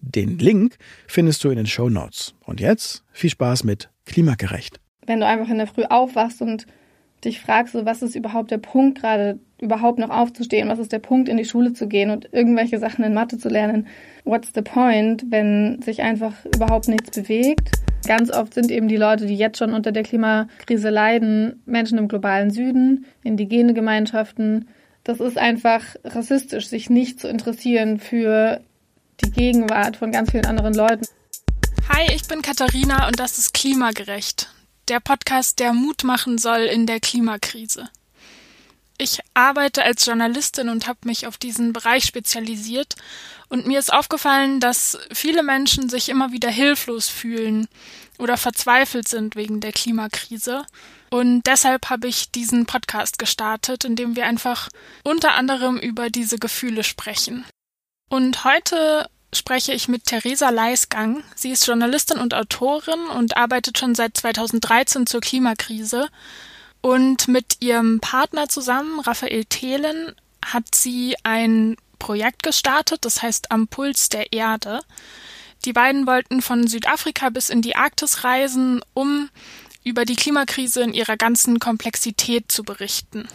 Den Link findest du in den Show Notes. Und jetzt viel Spaß mit Klimagerecht. Wenn du einfach in der Früh aufwachst und dich fragst, so, was ist überhaupt der Punkt, gerade überhaupt noch aufzustehen, was ist der Punkt, in die Schule zu gehen und irgendwelche Sachen in Mathe zu lernen, what's the point, wenn sich einfach überhaupt nichts bewegt? Ganz oft sind eben die Leute, die jetzt schon unter der Klimakrise leiden, Menschen im globalen Süden, indigene Gemeinschaften. Das ist einfach rassistisch, sich nicht zu interessieren für die Gegenwart von ganz vielen anderen Leuten. Hi, ich bin Katharina und das ist Klimagerecht, der Podcast, der Mut machen soll in der Klimakrise. Ich arbeite als Journalistin und habe mich auf diesen Bereich spezialisiert und mir ist aufgefallen, dass viele Menschen sich immer wieder hilflos fühlen oder verzweifelt sind wegen der Klimakrise. Und deshalb habe ich diesen Podcast gestartet, in dem wir einfach unter anderem über diese Gefühle sprechen. Und heute spreche ich mit Theresa Leisgang. Sie ist Journalistin und Autorin und arbeitet schon seit 2013 zur Klimakrise. Und mit ihrem Partner zusammen, Raphael Thelen, hat sie ein Projekt gestartet, das heißt Am Puls der Erde. Die beiden wollten von Südafrika bis in die Arktis reisen, um über die Klimakrise in ihrer ganzen Komplexität zu berichten.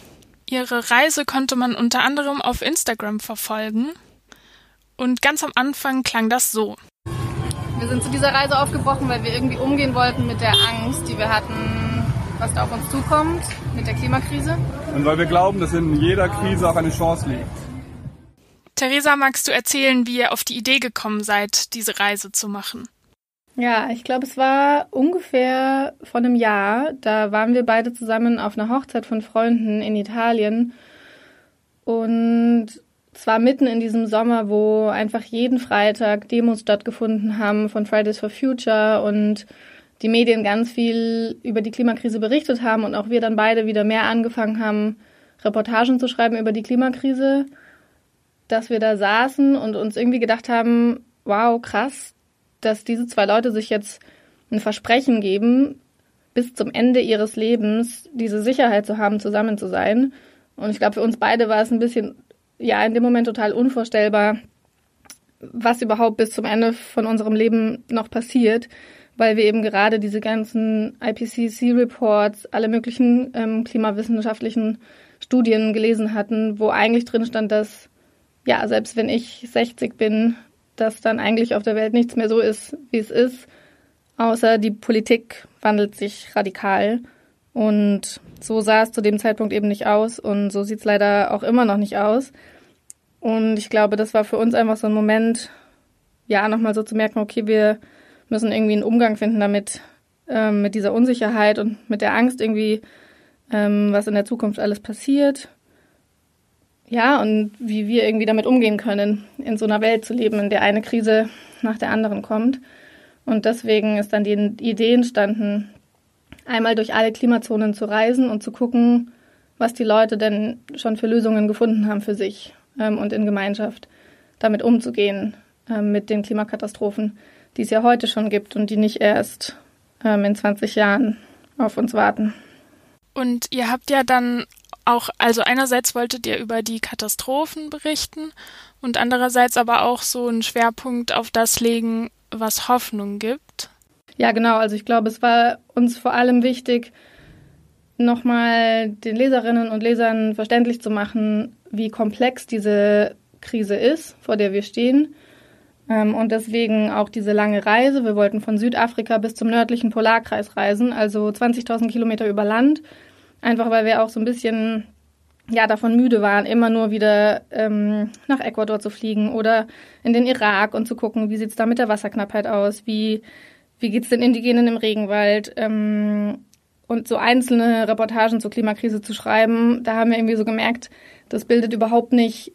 Ihre Reise konnte man unter anderem auf Instagram verfolgen. Und ganz am Anfang klang das so. Wir sind zu dieser Reise aufgebrochen, weil wir irgendwie umgehen wollten mit der Angst, die wir hatten, was da auf uns zukommt, mit der Klimakrise. Und weil wir glauben, dass in jeder Krise auch eine Chance liegt. Theresa, magst du erzählen, wie ihr auf die Idee gekommen seid, diese Reise zu machen? Ja, ich glaube, es war ungefähr vor einem Jahr. Da waren wir beide zusammen auf einer Hochzeit von Freunden in Italien. Und zwar mitten in diesem Sommer, wo einfach jeden Freitag Demos stattgefunden haben von Fridays for Future und die Medien ganz viel über die Klimakrise berichtet haben und auch wir dann beide wieder mehr angefangen haben, Reportagen zu schreiben über die Klimakrise, dass wir da saßen und uns irgendwie gedacht haben, wow, krass, dass diese zwei Leute sich jetzt ein Versprechen geben, bis zum Ende ihres Lebens diese Sicherheit zu haben, zusammen zu sein. Und ich glaube, für uns beide war es ein bisschen ja in dem Moment total unvorstellbar, was überhaupt bis zum Ende von unserem Leben noch passiert, weil wir eben gerade diese ganzen IPCC-Reports, alle möglichen ähm, klimawissenschaftlichen Studien gelesen hatten, wo eigentlich drin stand, dass ja, selbst wenn ich 60 bin, dass dann eigentlich auf der Welt nichts mehr so ist, wie es ist, außer die Politik wandelt sich radikal. Und so sah es zu dem Zeitpunkt eben nicht aus und so sieht es leider auch immer noch nicht aus. Und ich glaube, das war für uns einfach so ein Moment, ja, nochmal so zu merken, okay, wir müssen irgendwie einen Umgang finden damit, ähm, mit dieser Unsicherheit und mit der Angst irgendwie, ähm, was in der Zukunft alles passiert. Ja, und wie wir irgendwie damit umgehen können, in so einer Welt zu leben, in der eine Krise nach der anderen kommt. Und deswegen ist dann die Idee entstanden, einmal durch alle Klimazonen zu reisen und zu gucken, was die Leute denn schon für Lösungen gefunden haben für sich ähm, und in Gemeinschaft damit umzugehen, ähm, mit den Klimakatastrophen, die es ja heute schon gibt und die nicht erst ähm, in 20 Jahren auf uns warten. Und ihr habt ja dann auch, also einerseits wolltet ihr über die Katastrophen berichten und andererseits aber auch so einen Schwerpunkt auf das legen, was Hoffnung gibt. Ja, genau. Also ich glaube, es war uns vor allem wichtig, nochmal den Leserinnen und Lesern verständlich zu machen, wie komplex diese Krise ist, vor der wir stehen, Ähm, und deswegen auch diese lange Reise. Wir wollten von Südafrika bis zum nördlichen Polarkreis reisen, also 20.000 Kilometer über Land. Einfach weil wir auch so ein bisschen ja davon müde waren, immer nur wieder ähm, nach Ecuador zu fliegen oder in den Irak und zu gucken, wie sieht's da mit der Wasserknappheit aus, wie wie geht's den Indigenen im Regenwald ähm, und so einzelne Reportagen zur Klimakrise zu schreiben. Da haben wir irgendwie so gemerkt, das bildet überhaupt nicht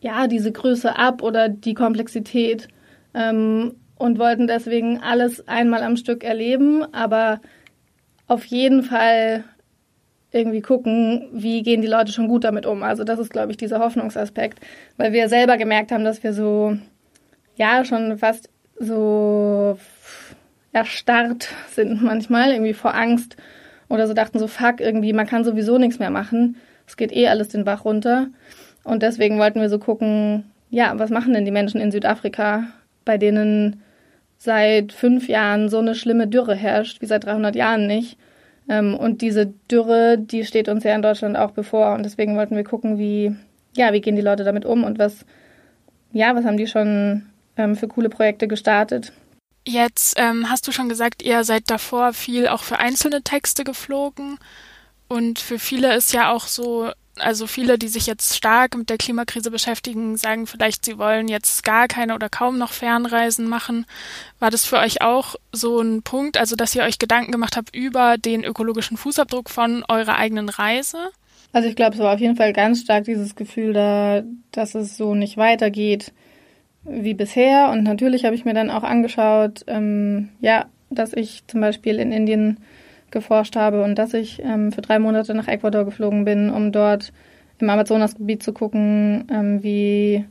ja diese Größe ab oder die Komplexität ähm, und wollten deswegen alles einmal am Stück erleben, aber auf jeden Fall irgendwie gucken, wie gehen die Leute schon gut damit um. Also das ist, glaube ich, dieser Hoffnungsaspekt, weil wir selber gemerkt haben, dass wir so, ja, schon fast so erstarrt sind manchmal, irgendwie vor Angst oder so dachten so, fuck, irgendwie, man kann sowieso nichts mehr machen. Es geht eh alles den Bach runter. Und deswegen wollten wir so gucken, ja, was machen denn die Menschen in Südafrika, bei denen seit fünf Jahren so eine schlimme Dürre herrscht, wie seit 300 Jahren nicht. Ähm, und diese Dürre, die steht uns ja in Deutschland auch bevor. Und deswegen wollten wir gucken, wie, ja, wie gehen die Leute damit um und was, ja, was haben die schon ähm, für coole Projekte gestartet. Jetzt ähm, hast du schon gesagt, ihr seid davor viel auch für einzelne Texte geflogen. Und für viele ist ja auch so, also viele, die sich jetzt stark mit der Klimakrise beschäftigen, sagen vielleicht, sie wollen jetzt gar keine oder kaum noch Fernreisen machen. War das für euch auch so ein Punkt, also dass ihr euch Gedanken gemacht habt über den ökologischen Fußabdruck von eurer eigenen Reise? Also ich glaube, es war auf jeden Fall ganz stark dieses Gefühl da, dass es so nicht weitergeht wie bisher. Und natürlich habe ich mir dann auch angeschaut, ähm, ja, dass ich zum Beispiel in Indien geforscht habe und dass ich ähm, für drei Monate nach Ecuador geflogen bin, um dort im Amazonasgebiet zu gucken, ähm, wie,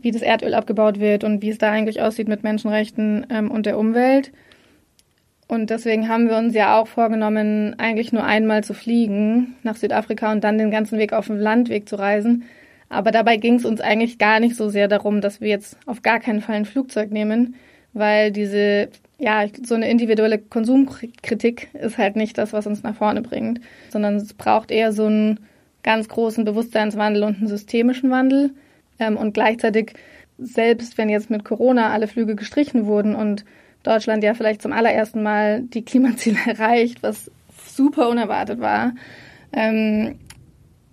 wie das Erdöl abgebaut wird und wie es da eigentlich aussieht mit Menschenrechten ähm, und der Umwelt. Und deswegen haben wir uns ja auch vorgenommen, eigentlich nur einmal zu fliegen nach Südafrika und dann den ganzen Weg auf dem Landweg zu reisen. Aber dabei ging es uns eigentlich gar nicht so sehr darum, dass wir jetzt auf gar keinen Fall ein Flugzeug nehmen, weil diese ja, so eine individuelle Konsumkritik ist halt nicht das, was uns nach vorne bringt, sondern es braucht eher so einen ganz großen Bewusstseinswandel und einen systemischen Wandel. Ähm, und gleichzeitig, selbst wenn jetzt mit Corona alle Flüge gestrichen wurden und Deutschland ja vielleicht zum allerersten Mal die Klimaziele erreicht, was super unerwartet war, ähm,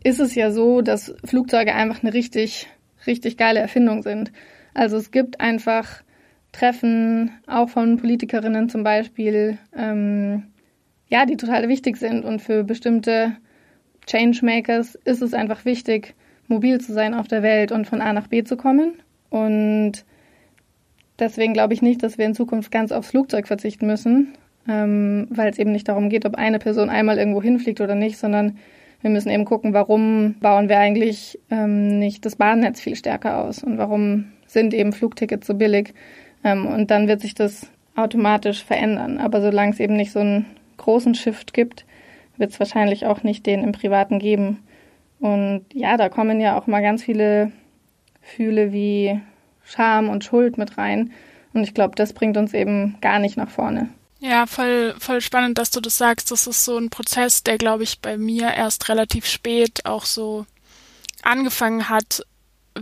ist es ja so, dass Flugzeuge einfach eine richtig, richtig geile Erfindung sind. Also es gibt einfach Treffen, auch von Politikerinnen zum Beispiel, ähm, ja, die total wichtig sind. Und für bestimmte Changemakers ist es einfach wichtig, mobil zu sein auf der Welt und von A nach B zu kommen. Und deswegen glaube ich nicht, dass wir in Zukunft ganz aufs Flugzeug verzichten müssen, ähm, weil es eben nicht darum geht, ob eine Person einmal irgendwo hinfliegt oder nicht, sondern wir müssen eben gucken, warum bauen wir eigentlich ähm, nicht das Bahnnetz viel stärker aus und warum sind eben Flugtickets so billig. Ähm, und dann wird sich das automatisch verändern. Aber solange es eben nicht so einen großen Shift gibt, wird es wahrscheinlich auch nicht den im Privaten geben. Und ja, da kommen ja auch mal ganz viele Fühle wie Scham und Schuld mit rein. Und ich glaube, das bringt uns eben gar nicht nach vorne. Ja, voll, voll spannend, dass du das sagst. Das ist so ein Prozess, der, glaube ich, bei mir erst relativ spät auch so angefangen hat,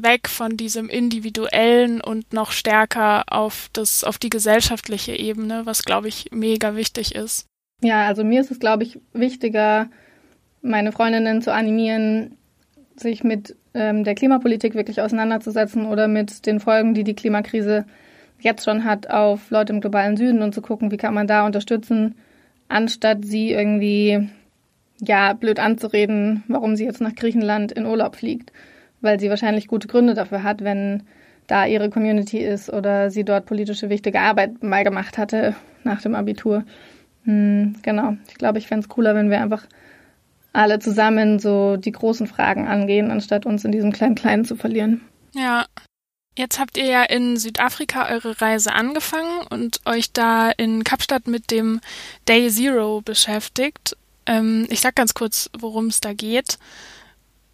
weg von diesem individuellen und noch stärker auf das, auf die gesellschaftliche Ebene, was glaube ich mega wichtig ist. Ja, also mir ist es glaube ich wichtiger, meine Freundinnen zu animieren, sich mit ähm, der Klimapolitik wirklich auseinanderzusetzen oder mit den Folgen, die die Klimakrise jetzt schon hat auf Leute im globalen Süden und zu gucken, wie kann man da unterstützen, anstatt sie irgendwie ja blöd anzureden, warum sie jetzt nach Griechenland in Urlaub fliegt weil sie wahrscheinlich gute Gründe dafür hat, wenn da ihre Community ist oder sie dort politische wichtige Arbeit mal gemacht hatte nach dem Abitur. Hm, genau. Ich glaube, ich fände es cooler, wenn wir einfach alle zusammen so die großen Fragen angehen, anstatt uns in diesem Klein-Kleinen zu verlieren. Ja. Jetzt habt ihr ja in Südafrika eure Reise angefangen und euch da in Kapstadt mit dem Day Zero beschäftigt. Ähm, ich sag ganz kurz, worum es da geht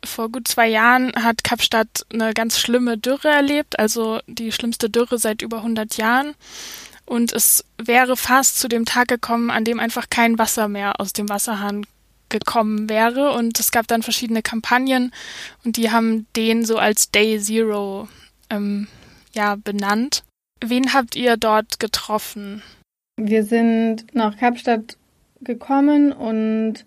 vor gut zwei Jahren hat Kapstadt eine ganz schlimme Dürre erlebt, also die schlimmste Dürre seit über 100 Jahren. Und es wäre fast zu dem Tag gekommen, an dem einfach kein Wasser mehr aus dem Wasserhahn gekommen wäre. Und es gab dann verschiedene Kampagnen und die haben den so als Day Zero ähm, ja benannt. Wen habt ihr dort getroffen? Wir sind nach Kapstadt gekommen und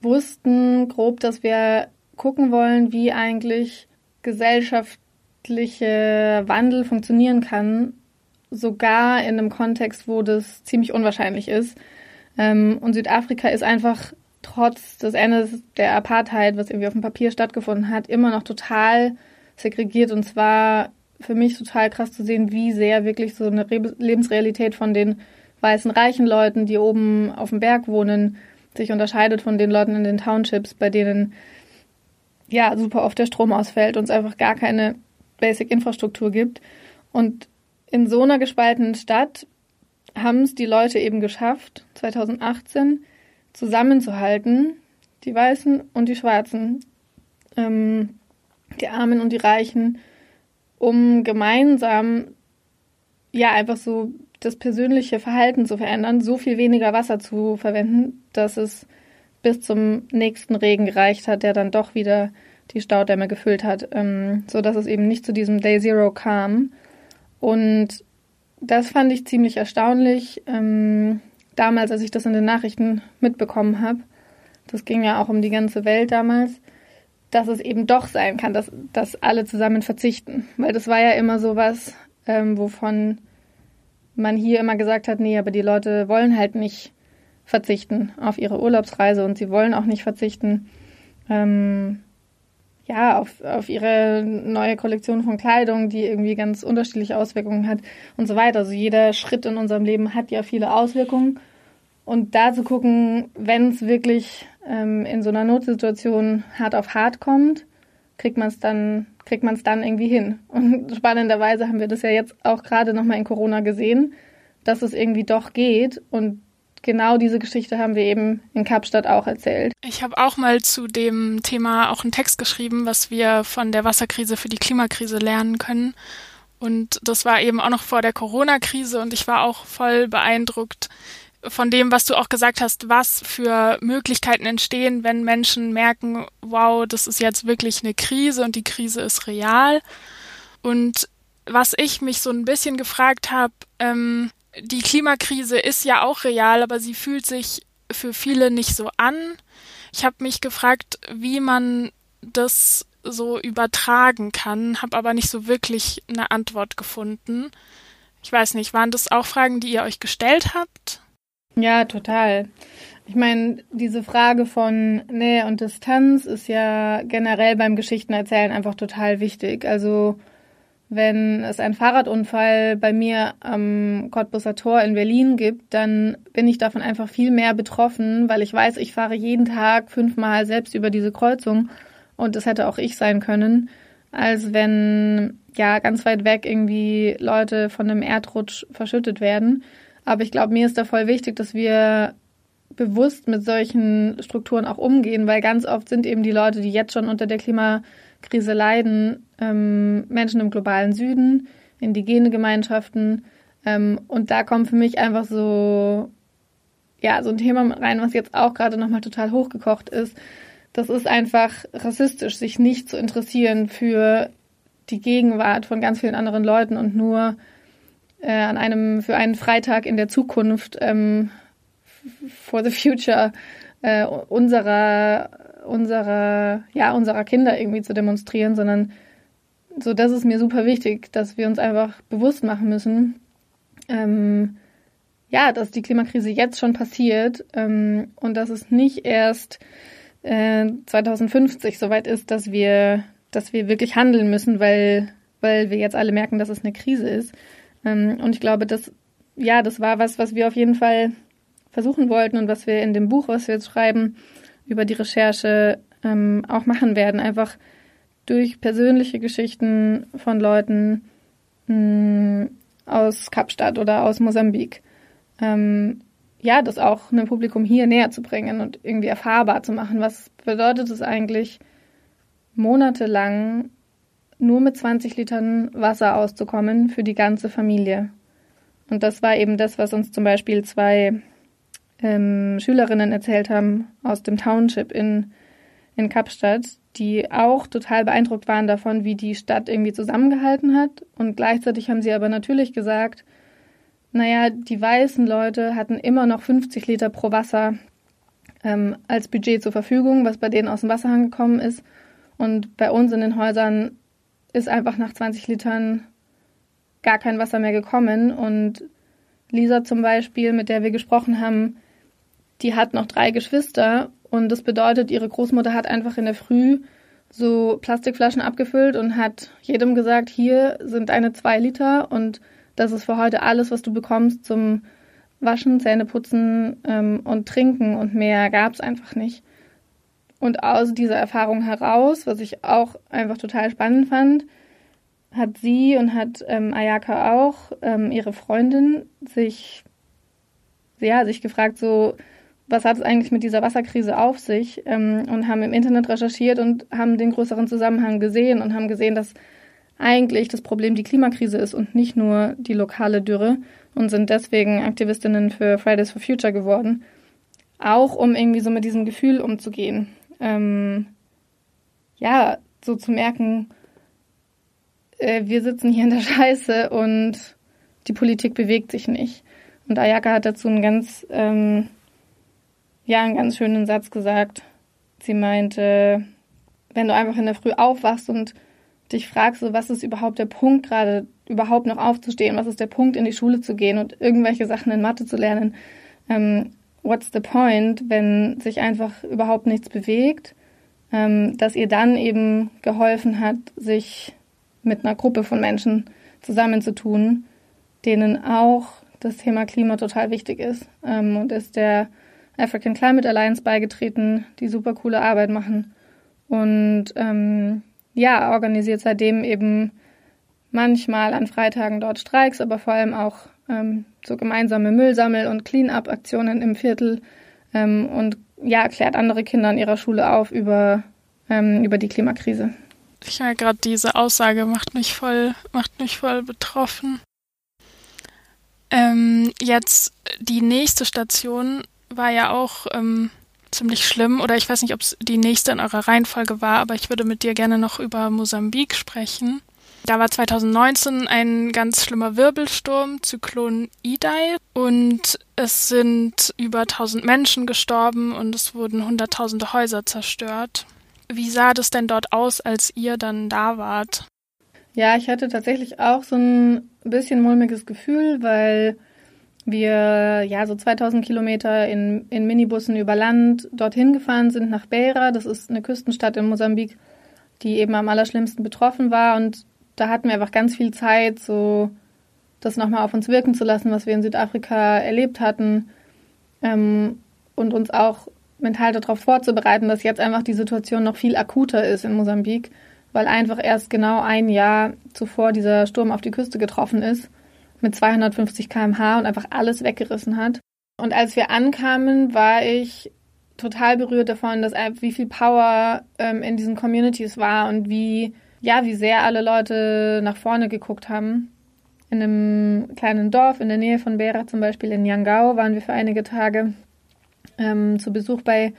wussten grob, dass wir gucken wollen, wie eigentlich gesellschaftlicher Wandel funktionieren kann, sogar in einem Kontext, wo das ziemlich unwahrscheinlich ist. Ähm, und Südafrika ist einfach trotz des Endes der Apartheid, was irgendwie auf dem Papier stattgefunden hat, immer noch total segregiert. Und zwar für mich total krass zu sehen, wie sehr wirklich so eine Lebensrealität von den weißen reichen Leuten, die oben auf dem Berg wohnen, sich unterscheidet von den Leuten in den Townships, bei denen ja super oft der Strom ausfällt und es einfach gar keine Basic-Infrastruktur gibt. Und in so einer gespaltenen Stadt haben es die Leute eben geschafft, 2018 zusammenzuhalten, die Weißen und die Schwarzen, ähm, die Armen und die Reichen, um gemeinsam ja einfach so das persönliche Verhalten zu verändern, so viel weniger Wasser zu verwenden, dass es bis zum nächsten Regen gereicht hat, der dann doch wieder die Staudämme gefüllt hat, ähm, so dass es eben nicht zu diesem Day Zero kam. Und das fand ich ziemlich erstaunlich. Ähm, damals, als ich das in den Nachrichten mitbekommen habe, das ging ja auch um die ganze Welt damals, dass es eben doch sein kann, dass, dass alle zusammen verzichten. Weil das war ja immer so was, ähm, wovon man hier immer gesagt hat, nee, aber die Leute wollen halt nicht verzichten auf ihre Urlaubsreise und sie wollen auch nicht verzichten ähm, ja, auf, auf ihre neue Kollektion von Kleidung, die irgendwie ganz unterschiedliche Auswirkungen hat und so weiter. Also jeder Schritt in unserem Leben hat ja viele Auswirkungen. Und da zu gucken, wenn es wirklich ähm, in so einer Notsituation hart auf hart kommt, kriegt man es dann kriegt man es dann irgendwie hin. Und spannenderweise haben wir das ja jetzt auch gerade nochmal in Corona gesehen, dass es irgendwie doch geht. Und genau diese Geschichte haben wir eben in Kapstadt auch erzählt. Ich habe auch mal zu dem Thema auch einen Text geschrieben, was wir von der Wasserkrise für die Klimakrise lernen können. Und das war eben auch noch vor der Corona-Krise und ich war auch voll beeindruckt, von dem, was du auch gesagt hast, was für Möglichkeiten entstehen, wenn Menschen merken, wow, das ist jetzt wirklich eine Krise und die Krise ist real. Und was ich mich so ein bisschen gefragt habe, ähm, die Klimakrise ist ja auch real, aber sie fühlt sich für viele nicht so an. Ich habe mich gefragt, wie man das so übertragen kann, habe aber nicht so wirklich eine Antwort gefunden. Ich weiß nicht, waren das auch Fragen, die ihr euch gestellt habt? Ja, total. Ich meine, diese Frage von Nähe und Distanz ist ja generell beim Geschichtenerzählen einfach total wichtig. Also wenn es einen Fahrradunfall bei mir am Cottbusser Tor in Berlin gibt, dann bin ich davon einfach viel mehr betroffen, weil ich weiß, ich fahre jeden Tag fünfmal selbst über diese Kreuzung und das hätte auch ich sein können, als wenn ja ganz weit weg irgendwie Leute von einem Erdrutsch verschüttet werden. Aber ich glaube, mir ist da voll wichtig, dass wir bewusst mit solchen Strukturen auch umgehen, weil ganz oft sind eben die Leute, die jetzt schon unter der Klimakrise leiden, ähm, Menschen im globalen Süden, indigene Gemeinschaften. Ähm, und da kommt für mich einfach so, ja, so ein Thema rein, was jetzt auch gerade nochmal total hochgekocht ist. Das ist einfach rassistisch, sich nicht zu interessieren für die Gegenwart von ganz vielen anderen Leuten und nur äh, an einem für einen Freitag in der Zukunft ähm, for the future äh, unserer unserer ja unserer Kinder irgendwie zu demonstrieren, sondern so das ist mir super wichtig, dass wir uns einfach bewusst machen müssen, ähm, ja, dass die Klimakrise jetzt schon passiert ähm, und dass es nicht erst äh, 2050 soweit ist, dass wir dass wir wirklich handeln müssen, weil weil wir jetzt alle merken, dass es eine Krise ist, ähm, und ich glaube, das, ja, das war was, was wir auf jeden Fall versuchen wollten und was wir in dem Buch, was wir jetzt schreiben, über die Recherche ähm, auch machen werden. Einfach durch persönliche Geschichten von Leuten mh, hm, aus Kapstadt oder aus Mosambik. Ähm, ja, das auch einem Publikum hier näher zu bringen und irgendwie erfahrbar zu machen. Was bedeutet es eigentlich, monatelang nur mit 20 Litern Wasser auszukommen für die ganze Familie. Und das war eben das, was uns zum Beispiel zwei ähm, Schülerinnen erzählt haben aus dem Township in, in Kapstadt, die auch total beeindruckt waren davon, wie die Stadt irgendwie zusammengehalten hat. Und gleichzeitig haben sie aber natürlich gesagt, naja, die weißen Leute hatten immer noch 50 Liter pro Wasser ähm, als Budget zur Verfügung, was bei denen aus dem Wasserhang gekommen ist. Und bei uns in den Häusern ist einfach nach 20 Litern gar kein Wasser mehr gekommen. Und Lisa zum Beispiel, mit der wir gesprochen haben, die hat noch drei Geschwister und das bedeutet, ihre Großmutter hat einfach in der Früh so Plastikflaschen abgefüllt und hat jedem gesagt, hier sind eine zwei Liter und das ist für heute alles, was du bekommst zum Waschen, Zähneputzen ähm, und Trinken und mehr gab es einfach nicht. Und aus dieser Erfahrung heraus, was ich auch einfach total spannend fand, hat sie und hat ähm, Ayaka auch, ähm, ihre Freundin, sich, ja, sich gefragt, so, was hat es eigentlich mit dieser Wasserkrise auf sich? Ähm, und haben im Internet recherchiert und haben den größeren Zusammenhang gesehen und haben gesehen, dass eigentlich das Problem die Klimakrise ist und nicht nur die lokale Dürre und sind deswegen Aktivistinnen für Fridays for Future geworden. Auch um irgendwie so mit diesem Gefühl umzugehen. Ähm, ja, so zu merken, äh, wir sitzen hier in der Scheiße und die Politik bewegt sich nicht. Und Ayaka hat dazu einen ganz, ähm, ja, einen ganz schönen Satz gesagt. Sie meinte, wenn du einfach in der Früh aufwachst und dich fragst, so was ist überhaupt der Punkt gerade, überhaupt noch aufzustehen, was ist der Punkt, in die Schule zu gehen und irgendwelche Sachen in Mathe zu lernen, ähm, what's the point, wenn sich einfach überhaupt nichts bewegt, ähm, dass ihr dann eben geholfen hat, sich mit einer Gruppe von Menschen zusammenzutun, denen auch das Thema Klima total wichtig ist ähm, und ist der African Climate Alliance beigetreten, die super coole Arbeit machen und ähm, ja, organisiert seitdem eben manchmal an Freitagen dort Streiks, aber vor allem auch ähm, so gemeinsame Müllsammel- und Clean-up-Aktionen im Viertel ähm, und ja, klärt andere Kinder an ihrer Schule auf über, ähm, über die Klimakrise. Meine, gerade diese Aussage macht mich voll, macht mich voll betroffen. Ähm, jetzt die nächste Station war ja auch ähm, ziemlich schlimm, oder ich weiß nicht, ob es die nächste in eurer Reihenfolge war, aber ich würde mit dir gerne noch über Mosambik sprechen. Da war 2019 ein ganz schlimmer Wirbelsturm, Zyklon Idai, und es sind über 1000 Menschen gestorben und es wurden hunderttausende Häuser zerstört. Wie sah das denn dort aus, als ihr dann da wart? Ja, ich hatte tatsächlich auch so ein bisschen mulmiges Gefühl, weil wir ja so 2000 Kilometer in, in Minibussen über Land dorthin gefahren sind nach Beira. Das ist eine Küstenstadt in Mosambik, die eben am allerschlimmsten betroffen war. Und da hatten wir einfach ganz viel Zeit, so das nochmal auf uns wirken zu lassen, was wir in Südafrika erlebt hatten. Ähm, und uns auch mental darauf vorzubereiten, dass jetzt einfach die Situation noch viel akuter ist in Mosambik, weil einfach erst genau ein Jahr zuvor dieser Sturm auf die Küste getroffen ist mit 250 km/h und einfach alles weggerissen hat. Und als wir ankamen, war ich total berührt davon, dass wie viel Power ähm, in diesen Communities war und wie ja wie sehr alle Leute nach vorne geguckt haben. In einem kleinen Dorf in der Nähe von Beira, zum Beispiel in Yangao, waren wir für einige Tage ähm, zu Besuch bei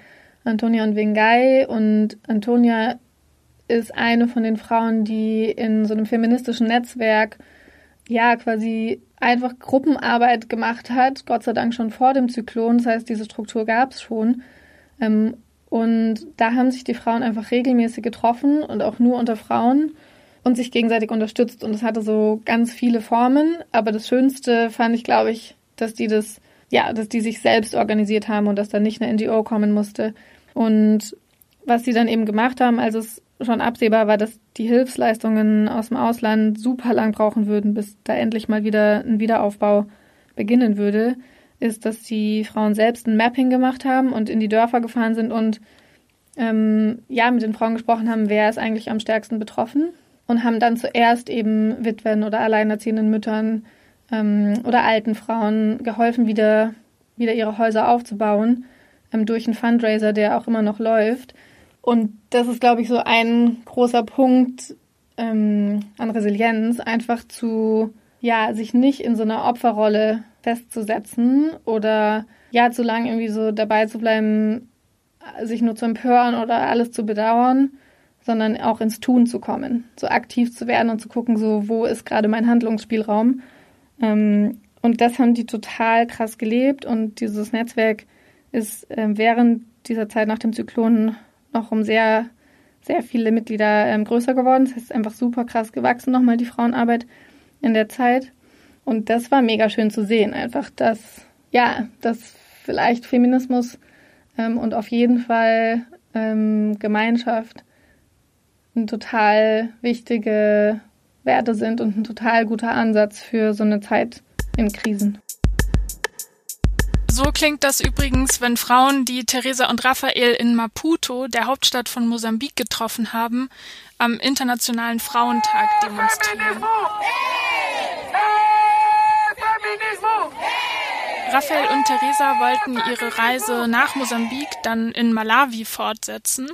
Antonia und Wengai. Und Antonia ist eine von den Frauen, die in so einem feministischen Netzwerk ja quasi einfach Gruppenarbeit gemacht hat, Gott sei Dank schon vor dem Zyklon. Das heißt, diese Struktur gab es schon. Ähm, und da haben sich die Frauen einfach regelmäßig getroffen und auch nur unter Frauen und sich gegenseitig unterstützt. Und es hatte so ganz viele Formen. Aber das Schönste fand ich, glaube ich, dass die das ja, dass die sich selbst organisiert haben und dass da nicht eine NGO kommen musste. Und was sie dann eben gemacht haben, als es schon absehbar war, dass die Hilfsleistungen aus dem Ausland super lang brauchen würden, bis da endlich mal wieder ein Wiederaufbau beginnen würde, ist, dass die Frauen selbst ein Mapping gemacht haben und in die Dörfer gefahren sind und ähm, ja, mit den Frauen gesprochen haben, wer ist eigentlich am stärksten betroffen und haben dann zuerst eben Witwen oder alleinerziehenden Müttern ähm, oder alten Frauen geholfen, wieder, wieder ihre Häuser aufzubauen ähm, durch einen Fundraiser, der auch immer noch läuft. Und das ist, glaube ich, so ein großer Punkt ähm, an Resilienz, einfach zu, ja, sich nicht in so einer Opferrolle festzusetzen oder ja, zu lange irgendwie so dabei zu bleiben, sich nur zu empören oder alles zu bedauern, sondern auch ins Tun zu kommen, so aktiv zu werden und zu gucken, so wo ist gerade mein Handlungsspielraum. Ähm, und das haben die total krass gelebt und dieses Netzwerk ist äh, während dieser Zeit nach dem Zyklon noch um sehr, sehr viele Mitglieder ähm, größer geworden. Das heißt, einfach super krass gewachsen nochmal die Frauenarbeit in der Zeit. Und das war mega schön zu sehen, einfach, dass, ja, dass vielleicht Feminismus ähm, und auf jeden Fall ähm, Gemeinschaft ein total wichtige Werte sind und ein total guter Ansatz für so eine Zeit in Krisen. So klingt das übrigens, wenn Frauen, die Theresa und Raphael in Maputo, der Hauptstadt von Mosambik, getroffen haben, am Internationalen Frauentag demonstrieren. Raphael und Theresa wollten ihre Reise nach Mosambik dann in Malawi fortsetzen,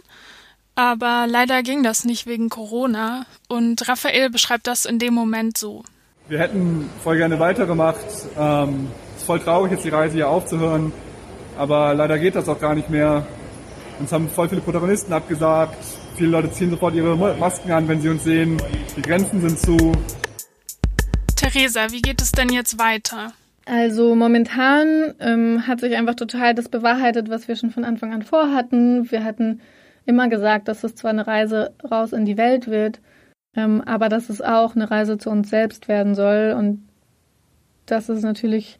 aber leider ging das nicht wegen Corona und Raphael beschreibt das in dem Moment so. Wir hätten voll gerne weitergemacht. Ähm, voll traurig, jetzt die Reise hier aufzuhören, aber leider geht das auch gar nicht mehr. Uns haben voll viele Protagonisten abgesagt. Viele Leute ziehen sofort ihre Masken an, wenn sie uns sehen. Die Grenzen sind zu. Theresa, wie geht es denn jetzt weiter? Also momentan ähm, hat sich einfach total das bewahrheitet, was wir schon von Anfang an vorhatten. Wir hatten immer gesagt, dass es zwar eine Reise raus in die Welt wird, ähm, aber dass es auch eine Reise zu uns selbst werden soll und dass es natürlich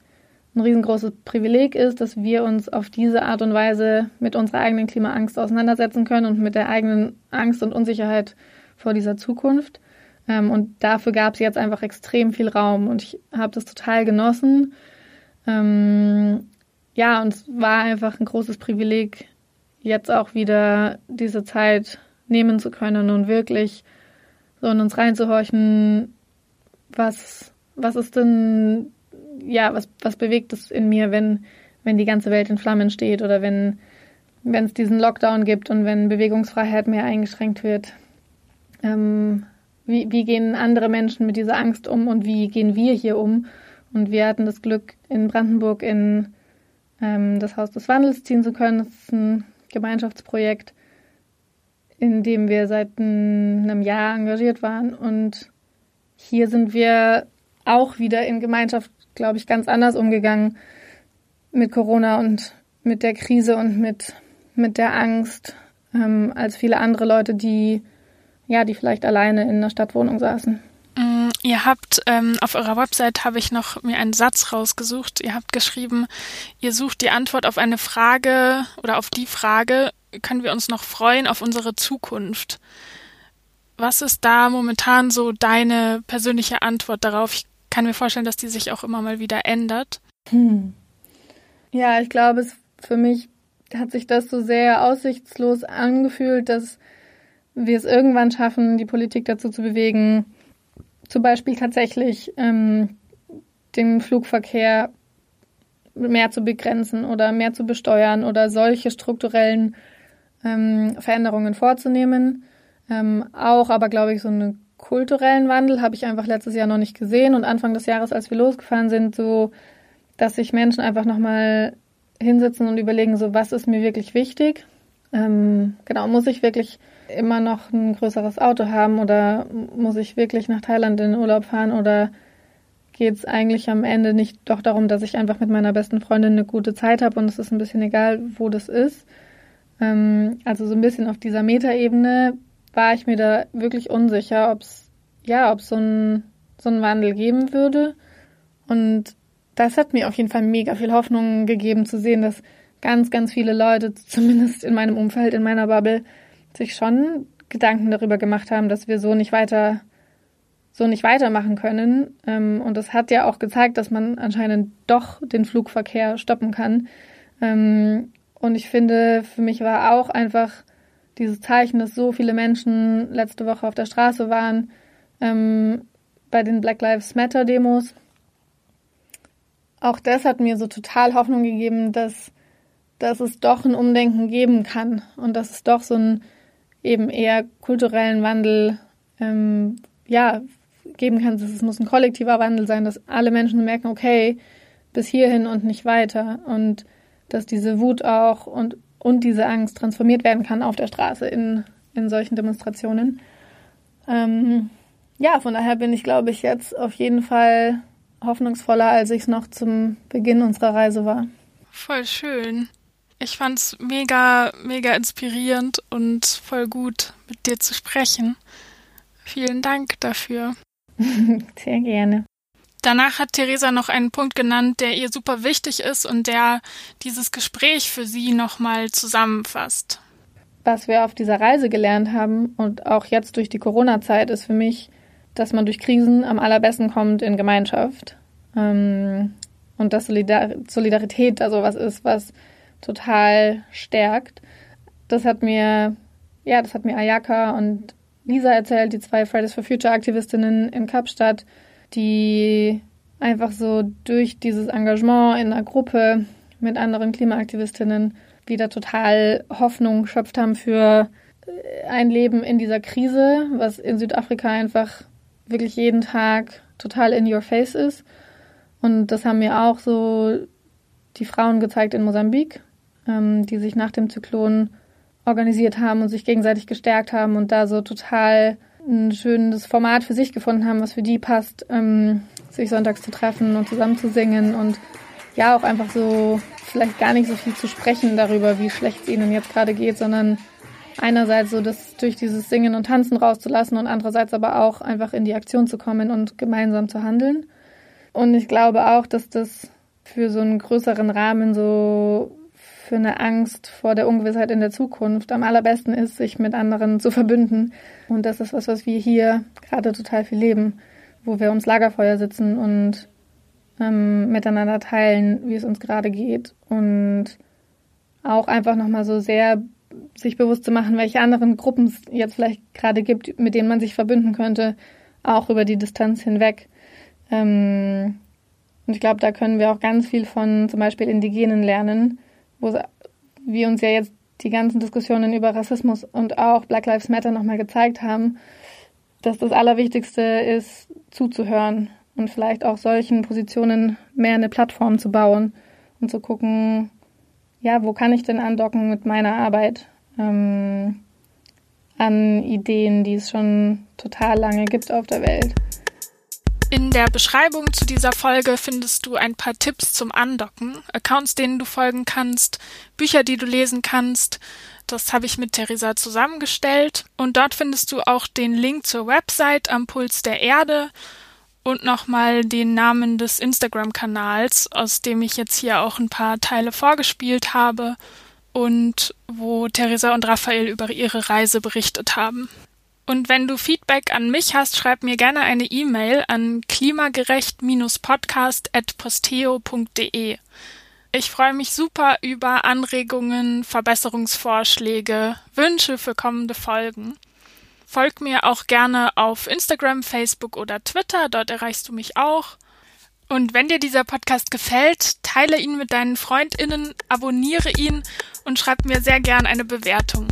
ein riesengroßes Privileg ist, dass wir uns auf diese Art und Weise mit unserer eigenen Klimaangst auseinandersetzen können und mit der eigenen Angst und Unsicherheit vor dieser Zukunft. Ähm, und dafür gab es jetzt einfach extrem viel Raum und ich habe das total genossen. Ähm, ja, und es war einfach ein großes Privileg, jetzt auch wieder diese Zeit nehmen zu können und wirklich so in uns reinzuhorchen, was, was ist denn, ja, was, was bewegt es in mir, wenn, wenn die ganze Welt in Flammen steht oder wenn, wenn es diesen Lockdown gibt und wenn Bewegungsfreiheit mehr eingeschränkt wird. Ähm, wie, wie gehen andere Menschen mit dieser Angst um und wie gehen wir hier um? Und wir hatten das Glück, in Brandenburg in ähm, das Haus des Wandels ziehen zu können. Das ist ein Gemeinschaftsprojekt, in dem wir seit einem Jahr engagiert waren. Und hier sind wir auch wieder in Gemeinschaft, glaube ich, ganz anders umgegangen mit Corona und mit der Krise und mit, mit der Angst ähm, als viele andere Leute, die ja, die vielleicht alleine in einer Stadtwohnung saßen. Mm, ihr habt ähm, auf eurer Website habe ich noch mir einen Satz rausgesucht. Ihr habt geschrieben, ihr sucht die Antwort auf eine Frage oder auf die Frage, können wir uns noch freuen auf unsere Zukunft? Was ist da momentan so deine persönliche Antwort darauf? Ich kann mir vorstellen, dass die sich auch immer mal wieder ändert. Hm. Ja, ich glaube, es für mich hat sich das so sehr aussichtslos angefühlt, dass wir es irgendwann schaffen, die Politik dazu zu bewegen, zum Beispiel tatsächlich ähm, den Flugverkehr mehr zu begrenzen oder mehr zu besteuern oder solche strukturellen ähm, Veränderungen vorzunehmen. Ähm, auch aber, glaube ich, so einen kulturellen Wandel habe ich einfach letztes Jahr noch nicht gesehen und Anfang des Jahres, als wir losgefahren sind, so, dass sich Menschen einfach nochmal hinsetzen und überlegen, so, was ist mir wirklich wichtig? Ähm, genau, muss ich wirklich immer noch ein größeres Auto haben oder muss ich wirklich nach Thailand in den Urlaub fahren oder geht es eigentlich am Ende nicht doch darum, dass ich einfach mit meiner besten Freundin eine gute Zeit habe und es ist ein bisschen egal, wo das ist. Ähm, also so ein bisschen auf dieser Metaebene war ich mir da wirklich unsicher, ob es ja, ob so ein so einen Wandel geben würde. Und das hat mir auf jeden Fall mega viel Hoffnung gegeben zu sehen, dass ganz, ganz viele Leute, zumindest in meinem Umfeld, in meiner Bubble, sich schon Gedanken darüber gemacht haben, dass wir so nicht weiter so nicht weitermachen können. Ähm, und das hat ja auch gezeigt, dass man anscheinend doch den Flugverkehr stoppen kann. Ähm, und ich finde, für mich war auch einfach dieses Zeichen, dass so viele Menschen letzte Woche auf der Straße waren ähm, bei den Black Lives Matter Demos. Auch das hat mir so total Hoffnung gegeben, dass, dass es doch ein Umdenken geben kann und dass es doch so ein eben eher kulturellen Wandel ähm, ja, geben kann. Es muss ein kollektiver Wandel sein, dass alle Menschen merken, okay, bis hierhin und nicht weiter. Und dass diese Wut auch und, und diese Angst transformiert werden kann auf der Straße in, in solchen Demonstrationen. Ähm, ja, von daher bin ich, glaube ich, jetzt auf jeden Fall hoffnungsvoller, als ich es noch zum Beginn unserer Reise war. Voll schön. Ich fand's mega, mega inspirierend und voll gut, mit dir zu sprechen. Vielen Dank dafür. Sehr gerne. Danach hat Theresa noch einen Punkt genannt, der ihr super wichtig ist und der dieses Gespräch für sie nochmal zusammenfasst. Was wir auf dieser Reise gelernt haben und auch jetzt durch die Corona-Zeit ist für mich, dass man durch Krisen am allerbesten kommt in Gemeinschaft. Ähm, und dass Solidar Solidarität also was ist, was total stärkt. Das hat mir, ja, das hat mir Ayaka und Lisa erzählt, die zwei Fridays for Future Aktivistinnen in Kapstadt, die einfach so durch dieses Engagement in einer Gruppe mit anderen Klimaaktivistinnen wieder total Hoffnung geschöpft haben für äh, ein Leben in dieser Krise, was in Südafrika einfach wirklich jeden Tag total in your face ist. Und das haben mir auch so die Frauen gezeigt in Mosambik, ähm, die sich nach dem Zyklon organisiert haben und sich gegenseitig gestärkt haben und da so total ein schönes Format für sich gefunden haben, was für die passt, ähm, sich sonntags zu treffen und zusammen zu singen und ja auch einfach so vielleicht gar nicht so viel zu sprechen darüber, wie schlecht es ihnen jetzt gerade geht, sondern einerseits so das durch dieses Singen und Tanzen rauszulassen und andererseits aber auch einfach in die Aktion zu kommen und gemeinsam zu handeln. Und ich glaube auch, dass das für so einen größeren Rahmen so für eine Angst vor der Ungewissheit in der Zukunft am allerbesten ist, sich mit anderen zu verbünden. Und das ist was, was wir hier gerade total viel leben, wo wir ums Lagerfeuer sitzen und ähm, miteinander teilen, wie es uns gerade geht. Und auch einfach nochmal so sehr sich bewusst zu machen, welche anderen Gruppen es jetzt vielleicht gerade gibt, mit denen man sich verbünden könnte, auch über die Distanz hinweg. Ähm, und ich glaube, da können wir auch ganz viel von zum Beispiel Indigenen lernen, wo wir uns ja jetzt die ganzen Diskussionen über Rassismus und auch Black Lives Matter nochmal gezeigt haben, dass das Allerwichtigste ist, zuzuhören und vielleicht auch solchen Positionen mehr eine Plattform zu bauen und zu gucken, ja, wo kann ich denn andocken mit meiner Arbeit ähm, an Ideen, die es schon total lange gibt auf der Welt. In der Beschreibung zu dieser Folge findest du ein paar Tipps zum Andocken, Accounts, denen du folgen kannst, Bücher, die du lesen kannst. Das habe ich mit Theresa zusammengestellt. Und dort findest du auch den Link zur Website am Puls der Erde und nochmal den Namen des Instagram-Kanals, aus dem ich jetzt hier auch ein paar Teile vorgespielt habe und wo Theresa und Raphael über ihre Reise berichtet haben. Und wenn du Feedback an mich hast, schreib mir gerne eine E-Mail an klimagerecht-podcast.posteo.de. Ich freue mich super über Anregungen, Verbesserungsvorschläge, Wünsche für kommende Folgen. Folg mir auch gerne auf Instagram, Facebook oder Twitter, dort erreichst du mich auch. Und wenn dir dieser Podcast gefällt, teile ihn mit deinen Freundinnen, abonniere ihn und schreib mir sehr gern eine Bewertung.